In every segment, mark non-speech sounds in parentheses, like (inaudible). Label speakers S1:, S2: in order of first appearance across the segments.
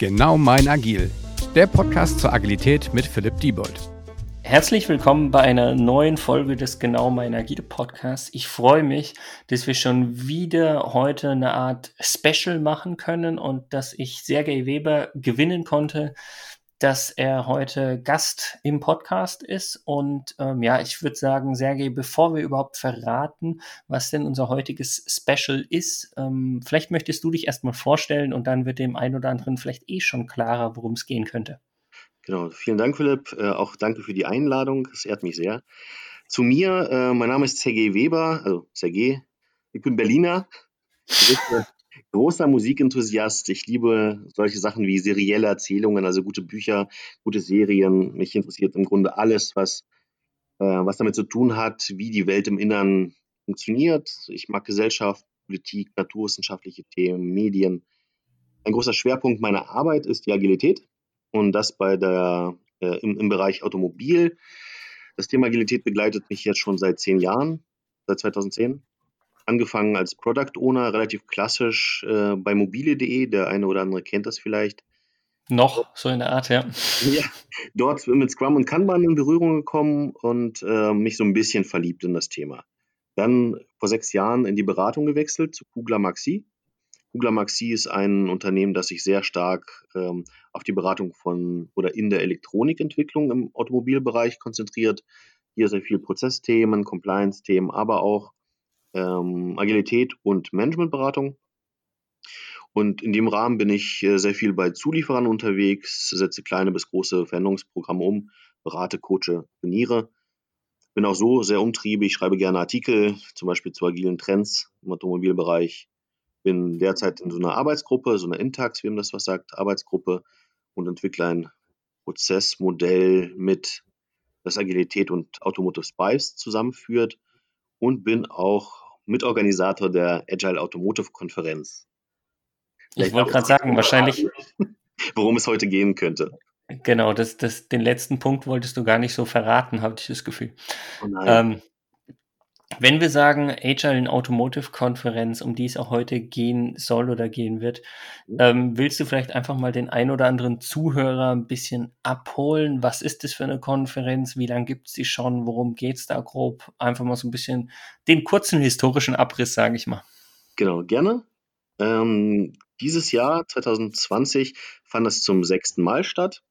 S1: Genau mein Agil, der Podcast zur Agilität mit Philipp Diebold.
S2: Herzlich willkommen bei einer neuen Folge des Genau mein Agile Podcasts. Ich freue mich, dass wir schon wieder heute eine Art Special machen können und dass ich Sergei Weber gewinnen konnte dass er heute Gast im Podcast ist. Und ähm, ja, ich würde sagen, Sergej, bevor wir überhaupt verraten, was denn unser heutiges Special ist, ähm, vielleicht möchtest du dich erstmal vorstellen und dann wird dem einen oder anderen vielleicht eh schon klarer, worum es gehen könnte.
S3: Genau, vielen Dank, Philipp. Äh, auch danke für die Einladung. Es ehrt mich sehr. Zu mir, äh, mein Name ist Sergej Weber, also Sergej. Ich bin Berliner großer Musikenthusiast. Ich liebe solche Sachen wie serielle Erzählungen, also gute Bücher, gute Serien. Mich interessiert im Grunde alles, was, äh, was damit zu tun hat, wie die Welt im Innern funktioniert. Ich mag Gesellschaft, Politik, naturwissenschaftliche Themen, Medien. Ein großer Schwerpunkt meiner Arbeit ist die Agilität und das bei der, äh, im, im Bereich Automobil. Das Thema Agilität begleitet mich jetzt schon seit zehn Jahren, seit 2010 angefangen als Product Owner, relativ klassisch äh, bei mobile.de. Der eine oder andere kennt das vielleicht.
S2: Noch, so in der Art, ja.
S3: ja dort mit Scrum und Kanban in Berührung gekommen und äh, mich so ein bisschen verliebt in das Thema. Dann vor sechs Jahren in die Beratung gewechselt zu Kugler Maxi. Kugler Maxi ist ein Unternehmen, das sich sehr stark ähm, auf die Beratung von oder in der Elektronikentwicklung im Automobilbereich konzentriert. Hier sehr viel Prozessthemen, Compliance-Themen, aber auch ähm, Agilität und Managementberatung. Und in dem Rahmen bin ich äh, sehr viel bei Zulieferern unterwegs, setze kleine bis große Veränderungsprogramme um, berate, coache, trainiere. Bin auch so sehr umtriebig, schreibe gerne Artikel, zum Beispiel zu agilen Trends im Automobilbereich. Bin derzeit in so einer Arbeitsgruppe, so einer Intax, wie man das was sagt, Arbeitsgruppe und entwickle ein Prozessmodell mit, das Agilität und Automotive Spice zusammenführt und bin auch Mitorganisator der Agile Automotive Konferenz.
S2: Ich wollte gerade sagen, wahrscheinlich. (laughs)
S3: Worum es heute gehen könnte.
S2: Genau, das, das, den letzten Punkt wolltest du gar nicht so verraten, habe ich das Gefühl. Oh ähm, wenn wir sagen Agile in Automotive Konferenz, um die es auch heute gehen soll oder gehen wird, ähm, willst du vielleicht einfach mal den ein oder anderen Zuhörer ein bisschen abholen? Was ist das für eine Konferenz? Wie lange gibt es die schon? Worum geht es da grob? Einfach mal so ein bisschen den kurzen historischen Abriss, sage ich mal.
S3: Genau, gerne. Ähm, dieses Jahr, 2020, fand es zum sechsten Mal statt.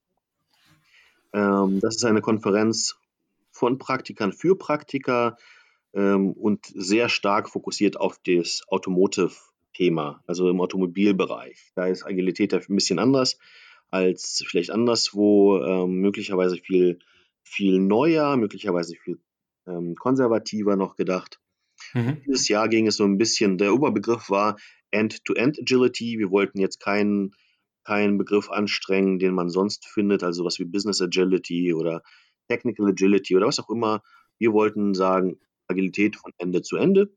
S3: Ähm, das ist eine Konferenz von Praktikern für Praktiker ähm, und sehr stark fokussiert auf das Automotive-Thema, also im Automobilbereich. Da ist Agilität ein bisschen anders als vielleicht anderswo, ähm, möglicherweise viel, viel neuer, möglicherweise viel ähm, konservativer noch gedacht. Mhm. Dieses Jahr ging es so ein bisschen, der Oberbegriff war End-to-End-Agility. Wir wollten jetzt keinen keinen Begriff anstrengen, den man sonst findet, also was wie Business Agility oder Technical Agility oder was auch immer. Wir wollten sagen, Agilität von Ende zu Ende.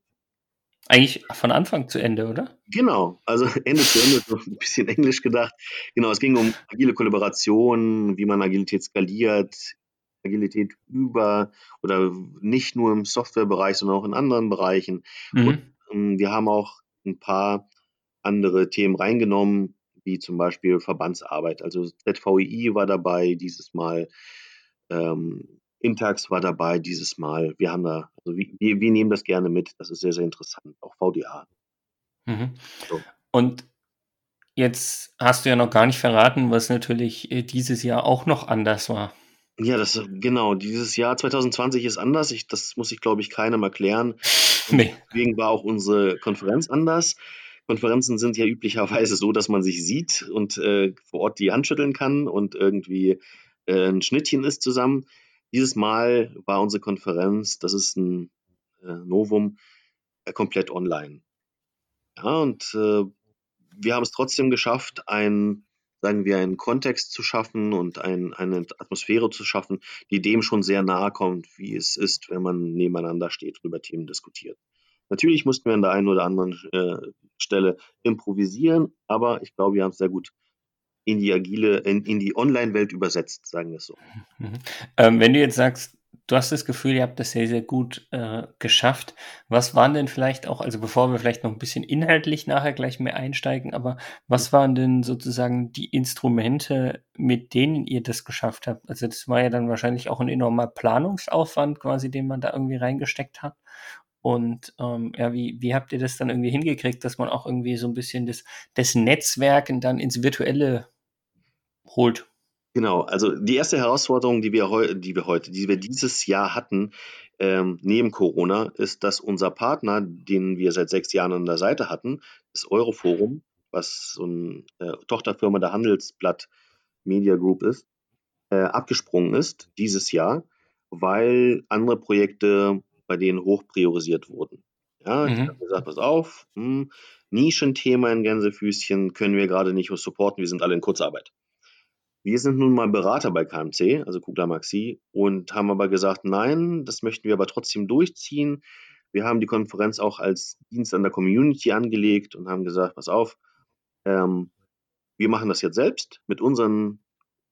S2: Eigentlich von Anfang zu Ende, oder?
S3: Genau, also (laughs) Ende zu Ende, so ein bisschen Englisch gedacht. Genau, es ging um agile Kollaboration, wie man Agilität skaliert, Agilität über oder nicht nur im Softwarebereich, sondern auch in anderen Bereichen. Mhm. Und ähm, wir haben auch ein paar andere Themen reingenommen, wie zum Beispiel Verbandsarbeit. Also ZVI war dabei dieses Mal. Ähm, Intax war dabei dieses Mal. Wir haben da, also wir, wir nehmen das gerne mit. Das ist sehr, sehr interessant. Auch VDA.
S2: Mhm. So. Und jetzt hast du ja noch gar nicht verraten, was natürlich äh, dieses Jahr auch noch anders war.
S3: Ja, das genau. Dieses Jahr 2020 ist anders. Ich, das muss ich, glaube ich, keinem erklären. (laughs) Nee. Deswegen war auch unsere Konferenz anders. Konferenzen sind ja üblicherweise so, dass man sich sieht und äh, vor Ort die Hand schütteln kann und irgendwie äh, ein Schnittchen ist zusammen. Dieses Mal war unsere Konferenz, das ist ein äh, Novum, äh, komplett online. Ja, und äh, wir haben es trotzdem geschafft, ein, sagen wir, einen Kontext zu schaffen und ein, eine Atmosphäre zu schaffen, die dem schon sehr nahe kommt, wie es ist, wenn man nebeneinander steht und über Themen diskutiert. Natürlich mussten wir an der einen oder anderen äh, Stelle improvisieren, aber ich glaube, wir haben es sehr gut in die agile, in, in die Online-Welt übersetzt, sagen wir es so.
S2: Mhm. Ähm, wenn du jetzt sagst, du hast das Gefühl, ihr habt das sehr, sehr gut äh, geschafft. Was waren denn vielleicht auch, also bevor wir vielleicht noch ein bisschen inhaltlich nachher gleich mehr einsteigen, aber was waren denn sozusagen die Instrumente, mit denen ihr das geschafft habt? Also das war ja dann wahrscheinlich auch ein enormer Planungsaufwand quasi, den man da irgendwie reingesteckt hat. Und ähm, ja, wie, wie habt ihr das dann irgendwie hingekriegt, dass man auch irgendwie so ein bisschen das, das Netzwerken dann ins Virtuelle holt?
S3: Genau, also die erste Herausforderung, die wir, heu die wir heute, die wir dieses Jahr hatten, ähm, neben Corona, ist, dass unser Partner, den wir seit sechs Jahren an der Seite hatten, das Euroforum, was so eine äh, Tochterfirma der Handelsblatt Media Group ist, äh, abgesprungen ist dieses Jahr, weil andere Projekte bei denen hoch priorisiert wurden. Ja, ich mhm. habe gesagt, pass auf, hm, Nischenthema in Gänsefüßchen können wir gerade nicht supporten, wir sind alle in Kurzarbeit. Wir sind nun mal Berater bei KMC, also Kugler Maxi, und haben aber gesagt, nein, das möchten wir aber trotzdem durchziehen. Wir haben die Konferenz auch als Dienst an der Community angelegt und haben gesagt, pass auf, ähm, wir machen das jetzt selbst mit unseren,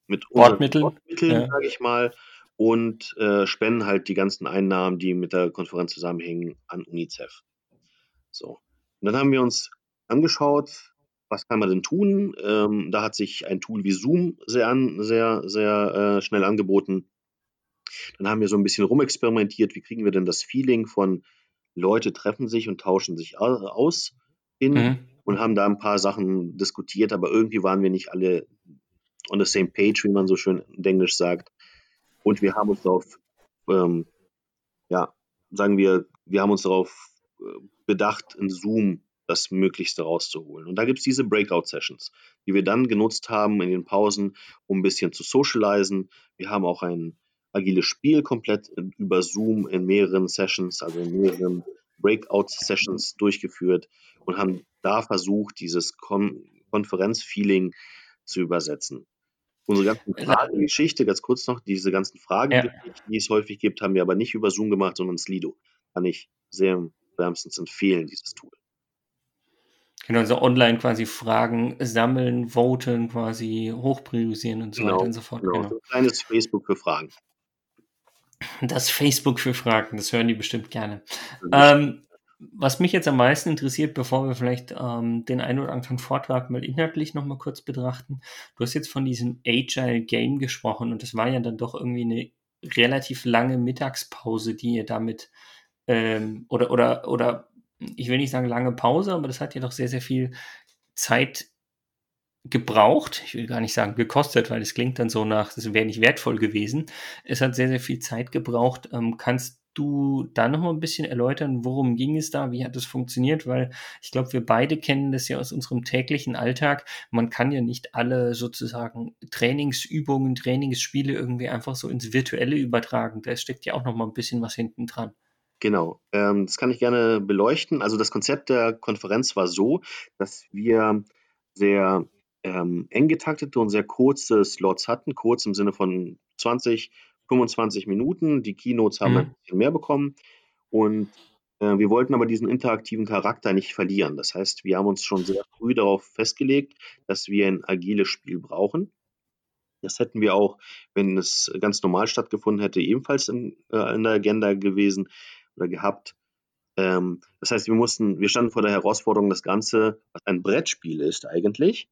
S3: mit
S2: unseren Wortmitteln,
S3: Wortmitteln ja. sage ich mal, und äh, spenden halt die ganzen Einnahmen, die mit der Konferenz zusammenhängen, an UNICEF. So. Und dann haben wir uns angeschaut, was kann man denn tun? Ähm, da hat sich ein Tool wie Zoom sehr, an, sehr, sehr äh, schnell angeboten. Dann haben wir so ein bisschen rumexperimentiert, wie kriegen wir denn das Feeling von Leute treffen sich und tauschen sich aus hin mhm. und haben da ein paar Sachen diskutiert, aber irgendwie waren wir nicht alle on the same page, wie man so schön in Englisch sagt. Und wir haben uns darauf, ähm, ja, sagen wir, wir haben uns darauf äh, bedacht, in Zoom das Möglichste rauszuholen. Und da gibt es diese Breakout-Sessions, die wir dann genutzt haben in den Pausen, um ein bisschen zu socialisen. Wir haben auch ein agiles Spiel komplett über Zoom in mehreren Sessions, also in mehreren Breakout-Sessions durchgeführt und haben da versucht, dieses Kon Konferenzfeeling zu übersetzen. Unsere ganzen Fragengeschichte, ganz kurz noch, diese ganzen Fragen, ja. die es häufig gibt, haben wir aber nicht über Zoom gemacht, sondern Slido. Kann ich sehr wärmstens empfehlen, dieses Tool.
S2: Genau, also online quasi Fragen sammeln, voten, quasi hochpriorisieren und so genau, weiter und so fort.
S3: Genau. genau. So ein kleines Facebook für Fragen.
S2: Das Facebook für Fragen, das hören die bestimmt gerne. Ähm, was mich jetzt am meisten interessiert, bevor wir vielleicht ähm, den einen oder anderen Vortrag mal inhaltlich nochmal kurz betrachten, du hast jetzt von diesem Agile Game gesprochen und das war ja dann doch irgendwie eine relativ lange Mittagspause, die ihr damit ähm, oder, oder, oder ich will nicht sagen lange Pause, aber das hat ja doch sehr, sehr viel Zeit gebraucht. Ich will gar nicht sagen gekostet, weil es klingt dann so nach, das wäre nicht wertvoll gewesen. Es hat sehr, sehr viel Zeit gebraucht. Ähm, kannst du da noch mal ein bisschen erläutern, worum ging es da? Wie hat das funktioniert? Weil ich glaube, wir beide kennen das ja aus unserem täglichen Alltag. Man kann ja nicht alle sozusagen Trainingsübungen, Trainingsspiele irgendwie einfach so ins Virtuelle übertragen. Da steckt ja auch noch mal ein bisschen was hinten dran.
S3: Genau, ähm, das kann ich gerne beleuchten. Also das Konzept der Konferenz war so, dass wir sehr ähm, eng getaktete und sehr kurze Slots hatten, kurz im Sinne von 20, 25 Minuten. Die Keynotes haben mhm. ein bisschen mehr bekommen und äh, wir wollten aber diesen interaktiven Charakter nicht verlieren. Das heißt, wir haben uns schon sehr früh darauf festgelegt, dass wir ein agiles Spiel brauchen. Das hätten wir auch, wenn es ganz normal stattgefunden hätte, ebenfalls in, äh, in der Agenda gewesen oder gehabt. Ähm, das heißt, wir mussten, wir standen vor der Herausforderung, das Ganze, was ein Brettspiel ist eigentlich,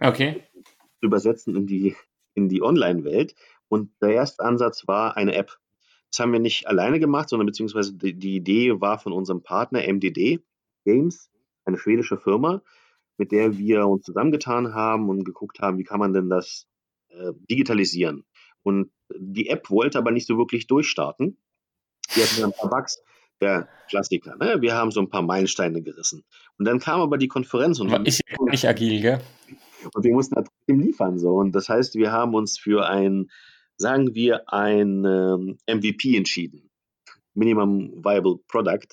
S2: okay.
S3: zu übersetzen in die, in die Online-Welt. Und der erste Ansatz war eine App. Das haben wir nicht alleine gemacht, sondern beziehungsweise die, die Idee war von unserem Partner MDD Games, eine schwedische Firma, mit der wir uns zusammengetan haben und geguckt haben, wie kann man denn das äh, digitalisieren. Und die App wollte aber nicht so wirklich durchstarten. Wir hatten ein paar Bugs, der Klassiker. Ne? Wir haben so ein paar Meilensteine gerissen. Und dann kam aber die Konferenz und
S2: ist ja nicht agil, gell?
S3: Und wir mussten trotzdem liefern so. Und das heißt, wir haben uns für ein, sagen wir, ein ähm, MVP entschieden. Minimum Viable Product.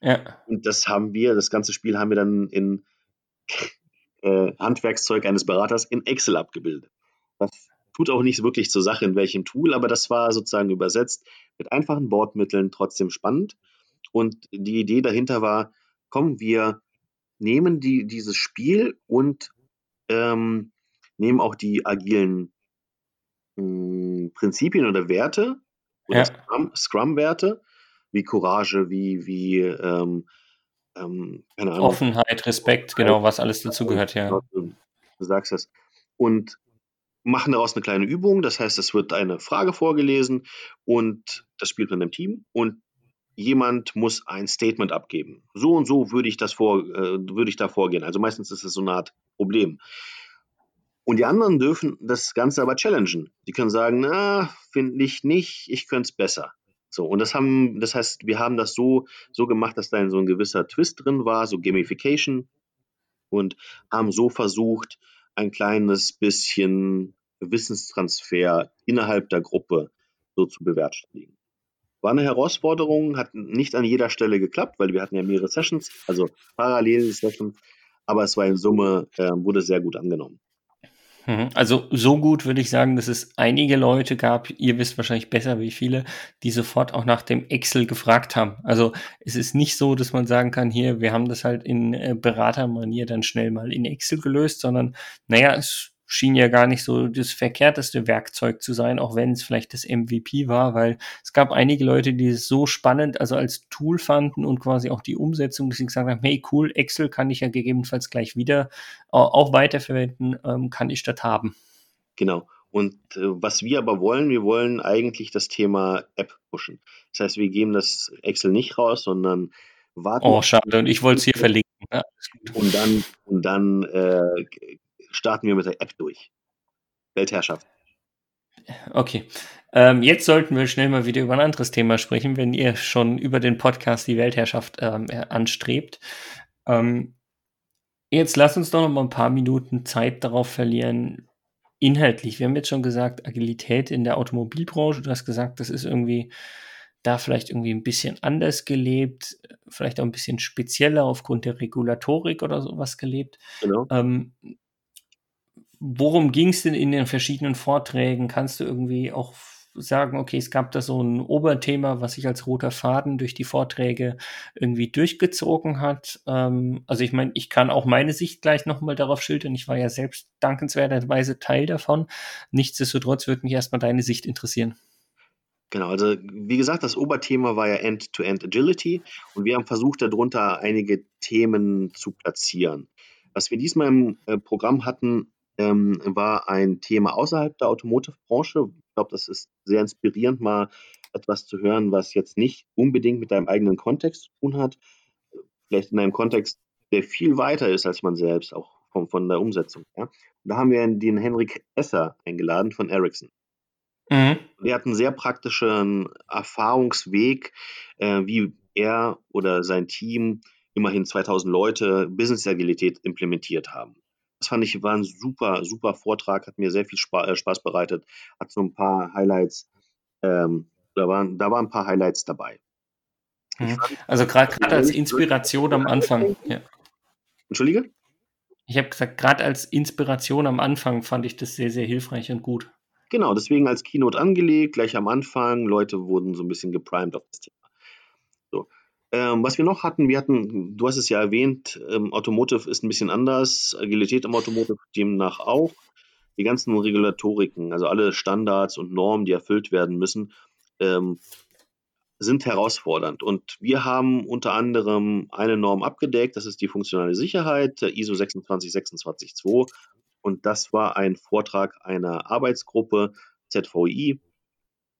S2: Ja.
S3: Und das haben wir, das ganze Spiel haben wir dann in (laughs) äh, Handwerkszeug eines Beraters in Excel abgebildet. Was tut auch nicht wirklich zur Sache, in welchem Tool, aber das war sozusagen übersetzt mit einfachen Bordmitteln trotzdem spannend. Und die Idee dahinter war, komm, wir nehmen die, dieses Spiel und ähm, nehmen auch die agilen mh, Prinzipien oder Werte oder ja. Scrum-Werte, wie Courage, wie, wie ähm,
S2: ähm, keine Ahnung. Offenheit, Respekt, genau, was alles dazugehört, ja.
S3: Du sagst es. Und machen daraus eine kleine Übung. Das heißt, es wird eine Frage vorgelesen und das spielt man im Team und jemand muss ein Statement abgeben. So und so würde ich das vor, äh, würde ich da vorgehen. Also meistens ist es so eine Art Problem. Und die anderen dürfen das Ganze aber challengen. Die können sagen, na, finde ich nicht, ich könnte es besser. So, und das haben, das heißt, wir haben das so, so gemacht, dass da so ein gewisser Twist drin war, so Gamification, und haben so versucht, ein kleines bisschen Wissenstransfer innerhalb der Gruppe so zu bewerkstelligen. War eine Herausforderung, hat nicht an jeder Stelle geklappt, weil wir hatten ja mehrere Sessions, also parallele Sessions, aber es war in Summe, äh, wurde sehr gut angenommen.
S2: Mhm. Also so gut würde ich sagen, dass es einige Leute gab, ihr wisst wahrscheinlich besser wie viele, die sofort auch nach dem Excel gefragt haben. Also es ist nicht so, dass man sagen kann, hier, wir haben das halt in äh, Beratermanier dann schnell mal in Excel gelöst, sondern naja, es schien ja gar nicht so das verkehrteste Werkzeug zu sein, auch wenn es vielleicht das MVP war, weil es gab einige Leute, die es so spannend, also als Tool fanden und quasi auch die Umsetzung, dass sie gesagt haben, hey cool, Excel kann ich ja gegebenenfalls gleich wieder auch weiterverwenden, ähm, kann ich das haben.
S3: Genau. Und äh, was wir aber wollen, wir wollen eigentlich das Thema App pushen. Das heißt, wir geben das Excel nicht raus, sondern
S2: warten. Oh, schade. Und ich wollte es hier verlinken. Ja,
S3: und dann, und dann äh, starten wir mit der App durch. Weltherrschaft.
S2: Okay. Ähm, jetzt sollten wir schnell mal wieder über ein anderes Thema sprechen, wenn ihr schon über den Podcast die Weltherrschaft ähm, anstrebt. Ähm, jetzt lasst uns doch noch mal ein paar Minuten Zeit darauf verlieren, inhaltlich. Wir haben jetzt schon gesagt, Agilität in der Automobilbranche. Du hast gesagt, das ist irgendwie da vielleicht irgendwie ein bisschen anders gelebt, vielleicht auch ein bisschen spezieller aufgrund der Regulatorik oder sowas gelebt. Genau. Ähm, worum ging es denn in den verschiedenen Vorträgen? Kannst du irgendwie auch sagen, okay, es gab da so ein Oberthema, was sich als roter Faden durch die Vorträge irgendwie durchgezogen hat. Ähm, also ich meine, ich kann auch meine Sicht gleich nochmal darauf schildern. Ich war ja selbst dankenswerterweise Teil davon. Nichtsdestotrotz würde mich erstmal deine Sicht interessieren.
S3: Genau, also wie gesagt, das Oberthema war ja End-to-End -End Agility und wir haben versucht, darunter einige Themen zu platzieren. Was wir diesmal im äh, Programm hatten, ähm, war ein Thema außerhalb der Automotive-Branche. Ich glaube, das ist sehr inspirierend, mal etwas zu hören, was jetzt nicht unbedingt mit deinem eigenen Kontext zu tun hat. Vielleicht in einem Kontext, der viel weiter ist als man selbst, auch von, von der Umsetzung. Ja. Da haben wir den Henrik Esser eingeladen von Ericsson. Mhm. Der hat einen sehr praktischen Erfahrungsweg, äh, wie er oder sein Team immerhin 2000 Leute Business Agilität implementiert haben. Das fand ich war ein super, super Vortrag, hat mir sehr viel Spaß, äh, Spaß bereitet, hat so ein paar Highlights, ähm, da, waren, da waren ein paar Highlights dabei.
S2: Mhm. Also gerade als Inspiration am Anfang. Ja.
S3: Entschuldige?
S2: Ich habe gesagt, gerade als Inspiration am Anfang fand ich das sehr, sehr hilfreich und gut.
S3: Genau, deswegen als Keynote angelegt, gleich am Anfang. Leute wurden so ein bisschen geprimed auf das Thema. Ähm, was wir noch hatten, wir hatten, du hast es ja erwähnt, ähm, Automotive ist ein bisschen anders, Agilität im Automotive demnach auch. Die ganzen Regulatoriken, also alle Standards und Normen, die erfüllt werden müssen, ähm, sind herausfordernd. Und wir haben unter anderem eine Norm abgedeckt, das ist die funktionale Sicherheit, ISO 26262. Und das war ein Vortrag einer Arbeitsgruppe, ZVI.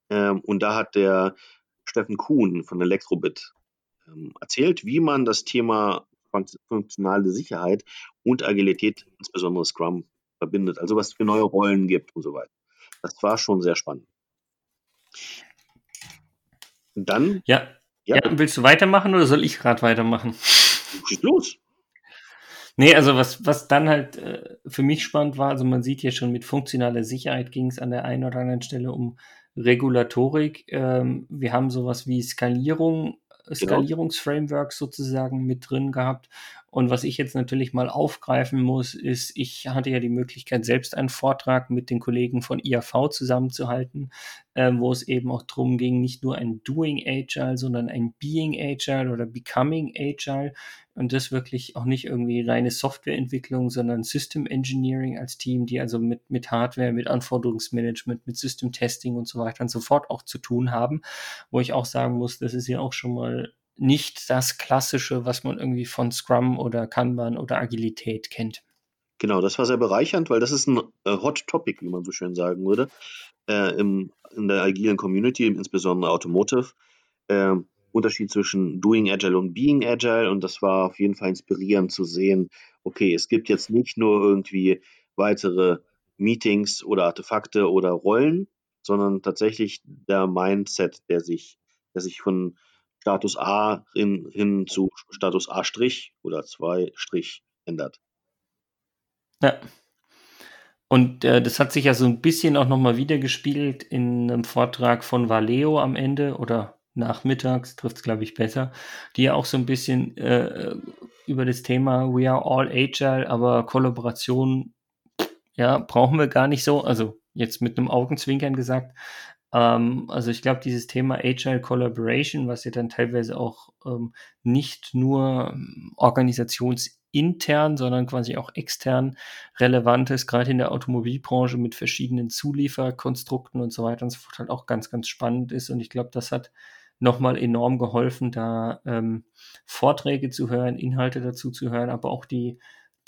S3: Ähm, und da hat der Steffen Kuhn von Elektrobit erzählt, wie man das Thema funktionale Sicherheit und Agilität, insbesondere Scrum, verbindet. Also was es für neue Rollen gibt und so weiter. Das war schon sehr spannend.
S2: dann. Ja. ja. ja willst du weitermachen oder soll ich gerade weitermachen?
S3: Schieß los.
S2: Nee, also was, was dann halt äh, für mich spannend war, also man sieht ja schon mit funktionaler Sicherheit ging es an der einen oder anderen Stelle um Regulatorik. Ähm, wir haben sowas wie Skalierung Genau. Skalierungsframework sozusagen mit drin gehabt. Und was ich jetzt natürlich mal aufgreifen muss, ist, ich hatte ja die Möglichkeit, selbst einen Vortrag mit den Kollegen von IAV zusammenzuhalten, äh, wo es eben auch darum ging, nicht nur ein Doing Agile, sondern ein Being Agile oder Becoming Agile. Und das wirklich auch nicht irgendwie reine Softwareentwicklung, sondern System Engineering als Team, die also mit, mit Hardware, mit Anforderungsmanagement, mit System Testing und so weiter und so fort auch zu tun haben. Wo ich auch sagen muss, das ist ja auch schon mal nicht das Klassische, was man irgendwie von Scrum oder Kanban oder Agilität kennt.
S3: Genau, das war sehr bereichernd, weil das ist ein äh, Hot Topic, wie man so schön sagen würde, äh, im, in der agilen Community, insbesondere Automotive. Äh, Unterschied zwischen Doing Agile und Being Agile und das war auf jeden Fall inspirierend zu sehen, okay, es gibt jetzt nicht nur irgendwie weitere Meetings oder Artefakte oder Rollen, sondern tatsächlich der Mindset, der sich, der sich von Status A hin, hin zu Status A' oder 2' ändert.
S2: Ja. Und äh, das hat sich ja so ein bisschen auch nochmal wiedergespiegelt in einem Vortrag von Valeo am Ende oder nachmittags, trifft es glaube ich besser, die ja auch so ein bisschen äh, über das Thema We are all agile, aber Kollaboration, ja, brauchen wir gar nicht so, also jetzt mit einem Augenzwinkern gesagt, ähm, also ich glaube, dieses Thema Agile Collaboration, was ja dann teilweise auch ähm, nicht nur ähm, organisationsintern, sondern quasi auch extern relevant ist, gerade in der Automobilbranche mit verschiedenen Zulieferkonstrukten und so weiter und so fort, halt auch ganz, ganz spannend ist. Und ich glaube, das hat nochmal enorm geholfen, da ähm, Vorträge zu hören, Inhalte dazu zu hören, aber auch die,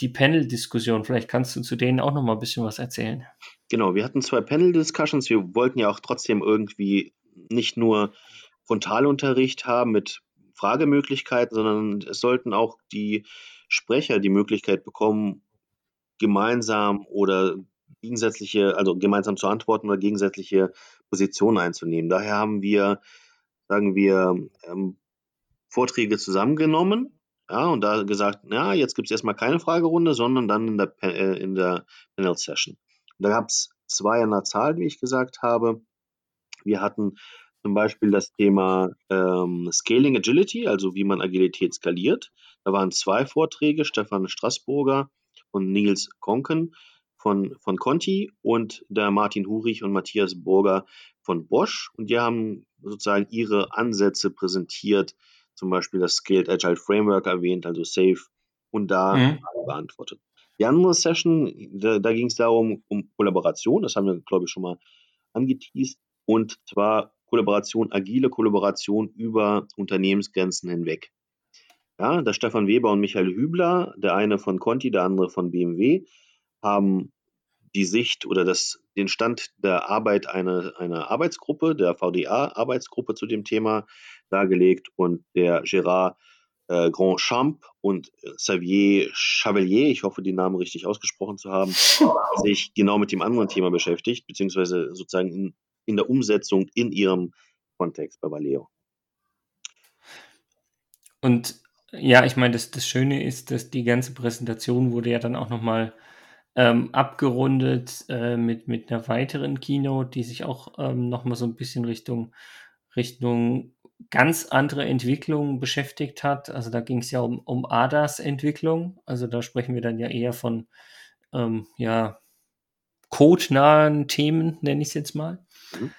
S2: die Panel-Diskussion. Vielleicht kannst du zu denen auch noch mal ein bisschen was erzählen.
S3: Genau, wir hatten zwei Panel-Discussions. Wir wollten ja auch trotzdem irgendwie nicht nur Frontalunterricht haben mit Fragemöglichkeiten, sondern es sollten auch die Sprecher die Möglichkeit bekommen, gemeinsam oder gegensätzliche, also gemeinsam zu antworten oder gegensätzliche Positionen einzunehmen. Daher haben wir, sagen wir, ähm, Vorträge zusammengenommen, ja, und da gesagt, ja, jetzt gibt es erstmal keine Fragerunde, sondern dann in der, äh, in der Panel-Session. Da gab es zwei an der Zahl, wie ich gesagt habe. Wir hatten zum Beispiel das Thema ähm, Scaling Agility, also wie man Agilität skaliert. Da waren zwei Vorträge, Stefan Straßburger und Nils Konken von, von Conti und der Martin Hurich und Matthias Burger von Bosch. Und die haben sozusagen ihre Ansätze präsentiert, zum Beispiel das Scaled Agile Framework erwähnt, also SAFE, und da mhm. beantwortet. Die andere Session, da, da ging es darum, um Kollaboration, das haben wir, glaube ich, schon mal angeteased, und zwar Kollaboration, agile Kollaboration über Unternehmensgrenzen hinweg. Ja, der Stefan Weber und Michael Hübler, der eine von Conti, der andere von BMW, haben die Sicht oder das, den Stand der Arbeit einer, einer Arbeitsgruppe, der VDA-Arbeitsgruppe zu dem Thema dargelegt und der Gérard äh, Grandchamp und Xavier Chavelier, ich hoffe, die Namen richtig ausgesprochen zu haben, (laughs) sich genau mit dem anderen Thema beschäftigt, beziehungsweise sozusagen in, in der Umsetzung in ihrem Kontext bei Valeo.
S2: Und ja, ich meine, das, das Schöne ist, dass die ganze Präsentation wurde ja dann auch nochmal ähm, abgerundet äh, mit, mit einer weiteren Keynote, die sich auch ähm, nochmal so ein bisschen Richtung, Richtung ganz andere Entwicklung beschäftigt hat. Also da ging es ja um, um ADAS-Entwicklung. Also da sprechen wir dann ja eher von ähm, ja, codenahen Themen, nenne ich es jetzt mal. Mhm.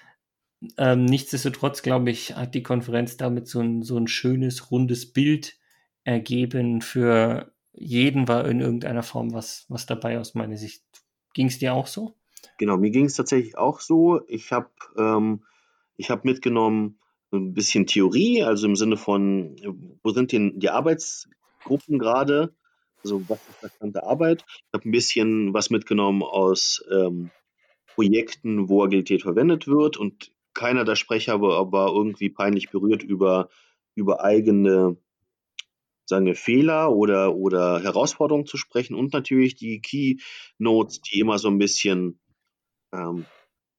S2: Ähm, nichtsdestotrotz, glaube ich, hat die Konferenz damit so ein, so ein schönes, rundes Bild ergeben. Für jeden war in irgendeiner Form was, was dabei aus meiner Sicht. Ging es dir auch so?
S3: Genau, mir ging es tatsächlich auch so. Ich habe ähm, hab mitgenommen, ein bisschen Theorie, also im Sinne von, wo sind denn die Arbeitsgruppen gerade? Also was ist verstandte Arbeit? Ich habe ein bisschen was mitgenommen aus ähm, Projekten, wo Agilität verwendet wird und keiner der Sprecher war, war irgendwie peinlich berührt über, über eigene sagen Fehler oder, oder Herausforderungen zu sprechen und natürlich die Keynotes, die immer so ein bisschen ähm,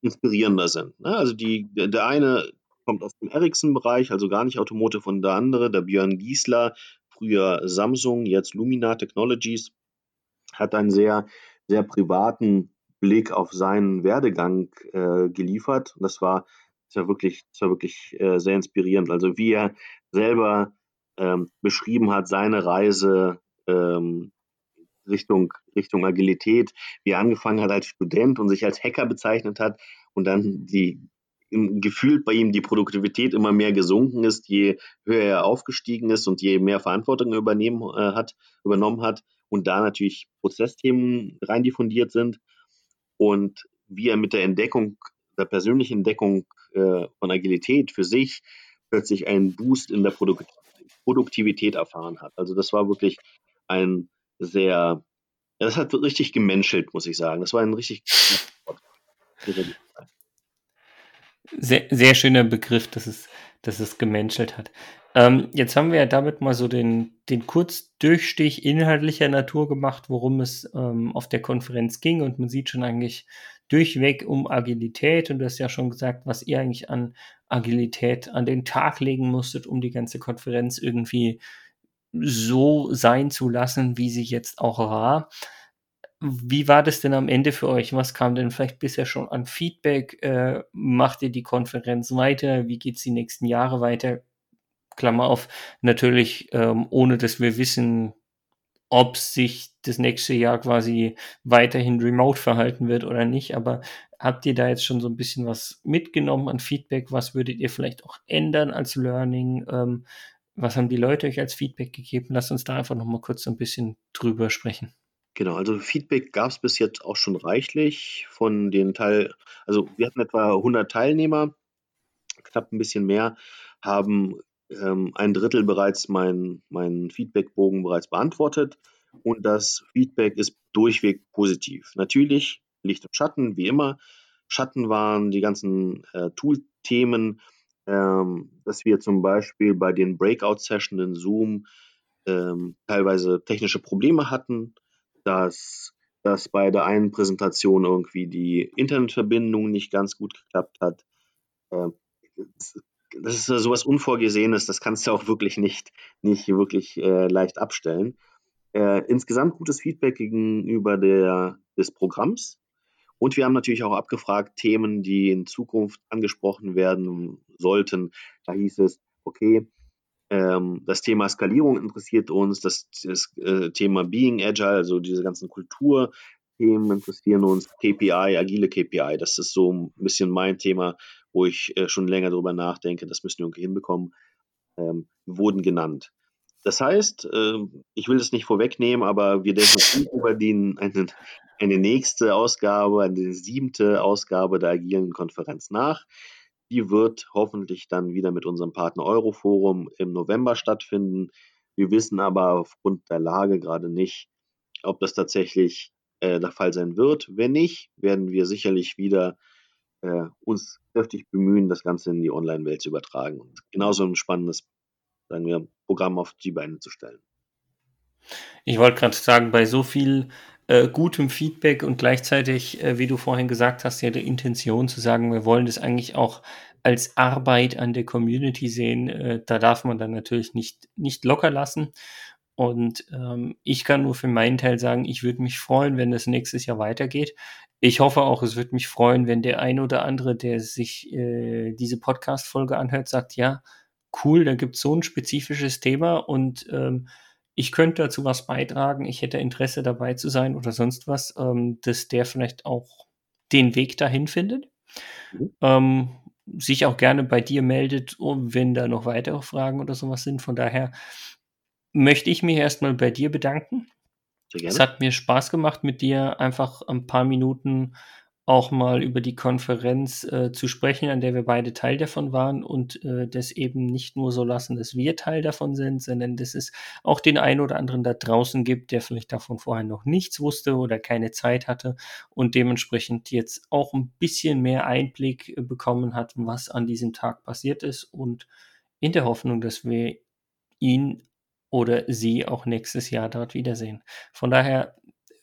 S3: inspirierender sind. Ne? Also die, der eine kommt aus dem Ericsson-Bereich, also gar nicht Automotive und der andere, der Björn Giesler, früher Samsung, jetzt Lumina Technologies, hat einen sehr, sehr privaten Blick auf seinen Werdegang äh, geliefert. Und das war, das war wirklich, das war wirklich äh, sehr inspirierend. Also wie er selber ähm, beschrieben hat, seine Reise ähm, Richtung, Richtung Agilität, wie er angefangen hat als Student und sich als Hacker bezeichnet hat und dann die gefühlt bei ihm die Produktivität immer mehr gesunken ist, je höher er aufgestiegen ist und je mehr Verantwortung er übernehmen, äh, hat, übernommen hat und da natürlich Prozessthemen rein diffundiert sind und wie er mit der Entdeckung, der persönlichen Entdeckung äh, von Agilität für sich plötzlich einen Boost in der Produk Produktivität erfahren hat. Also das war wirklich ein sehr, das hat richtig gemenschelt, muss ich sagen. Das war ein richtig
S2: sehr, sehr schöner Begriff, dass es, dass es gemenschelt hat. Ähm, jetzt haben wir ja damit mal so den, den Kurzdurchstich inhaltlicher Natur gemacht, worum es ähm, auf der Konferenz ging. Und man sieht schon eigentlich durchweg um Agilität. Und du hast ja schon gesagt, was ihr eigentlich an Agilität an den Tag legen musstet, um die ganze Konferenz irgendwie so sein zu lassen, wie sie jetzt auch war. Wie war das denn am Ende für euch? Was kam denn vielleicht bisher schon an Feedback? Äh, macht ihr die Konferenz weiter? Wie geht es die nächsten Jahre weiter? Klammer auf, natürlich ähm, ohne dass wir wissen, ob sich das nächste Jahr quasi weiterhin remote verhalten wird oder nicht. Aber habt ihr da jetzt schon so ein bisschen was mitgenommen an Feedback? Was würdet ihr vielleicht auch ändern als Learning? Ähm, was haben die Leute euch als Feedback gegeben? Lasst uns da einfach noch mal kurz so ein bisschen drüber sprechen.
S3: Genau, also Feedback gab es bis jetzt auch schon reichlich von den Teil, also wir hatten etwa 100 Teilnehmer, knapp ein bisschen mehr, haben ähm, ein Drittel bereits meinen mein Feedbackbogen bereits beantwortet und das Feedback ist durchweg positiv. Natürlich Licht und Schatten, wie immer. Schatten waren die ganzen äh, Tool-Themen, ähm, dass wir zum Beispiel bei den Breakout-Sessions in Zoom ähm, teilweise technische Probleme hatten dass, dass bei der einen Präsentation irgendwie die Internetverbindung nicht ganz gut geklappt hat. Ähm, das ist sowas Unvorgesehenes, das kannst du auch wirklich nicht, nicht wirklich äh, leicht abstellen. Äh, insgesamt gutes Feedback gegenüber der, des Programms. Und wir haben natürlich auch abgefragt, Themen, die in Zukunft angesprochen werden sollten. Da hieß es, okay, ähm, das Thema Skalierung interessiert uns, das, das äh, Thema Being Agile, also diese ganzen Kulturthemen interessieren uns, KPI, agile KPI, das ist so ein bisschen mein Thema, wo ich äh, schon länger darüber nachdenke, das müssen wir irgendwie hinbekommen, ähm, wurden genannt. Das heißt, äh, ich will das nicht vorwegnehmen, aber wir denken über die, eine, eine nächste Ausgabe, eine siebte Ausgabe der agilen Konferenz nach. Die wird hoffentlich dann wieder mit unserem Partner Euroforum im November stattfinden. Wir wissen aber aufgrund der Lage gerade nicht, ob das tatsächlich äh, der Fall sein wird. Wenn nicht, werden wir sicherlich wieder äh, uns kräftig bemühen, das Ganze in die Online-Welt zu übertragen und genauso ein spannendes sagen wir, Programm auf die Beine zu stellen.
S2: Ich wollte gerade sagen, bei so viel äh, gutem Feedback und gleichzeitig, äh, wie du vorhin gesagt hast, ja der Intention zu sagen, wir wollen das eigentlich auch als Arbeit an der Community sehen, äh, da darf man dann natürlich nicht, nicht locker lassen. Und ähm, ich kann nur für meinen Teil sagen, ich würde mich freuen, wenn das nächstes Jahr weitergeht. Ich hoffe auch, es würde mich freuen, wenn der ein oder andere, der sich äh, diese Podcast-Folge anhört, sagt, ja, cool, da gibt es so ein spezifisches Thema und ähm, ich könnte dazu was beitragen, ich hätte Interesse dabei zu sein oder sonst was, ähm, dass der vielleicht auch den Weg dahin findet. Mhm. Ähm, sich auch gerne bei dir meldet, wenn da noch weitere Fragen oder sowas sind. Von daher möchte ich mich erstmal bei dir bedanken. Es hat mir Spaß gemacht, mit dir einfach ein paar Minuten auch mal über die Konferenz äh, zu sprechen, an der wir beide Teil davon waren und äh, das eben nicht nur so lassen, dass wir Teil davon sind, sondern dass es auch den einen oder anderen da draußen gibt, der vielleicht davon vorher noch nichts wusste oder keine Zeit hatte und dementsprechend jetzt auch ein bisschen mehr Einblick äh, bekommen hat, was an diesem Tag passiert ist und in der Hoffnung, dass wir ihn oder sie auch nächstes Jahr dort wiedersehen. Von daher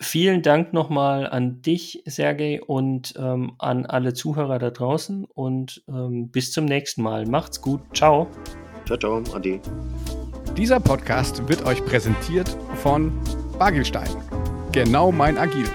S2: Vielen Dank nochmal an dich, Sergej, und ähm, an alle Zuhörer da draußen. Und ähm, bis zum nächsten Mal. Macht's gut. Ciao.
S3: Ciao, ciao. Adi.
S1: Dieser Podcast wird euch präsentiert von Bagelstein. Genau mein Agil.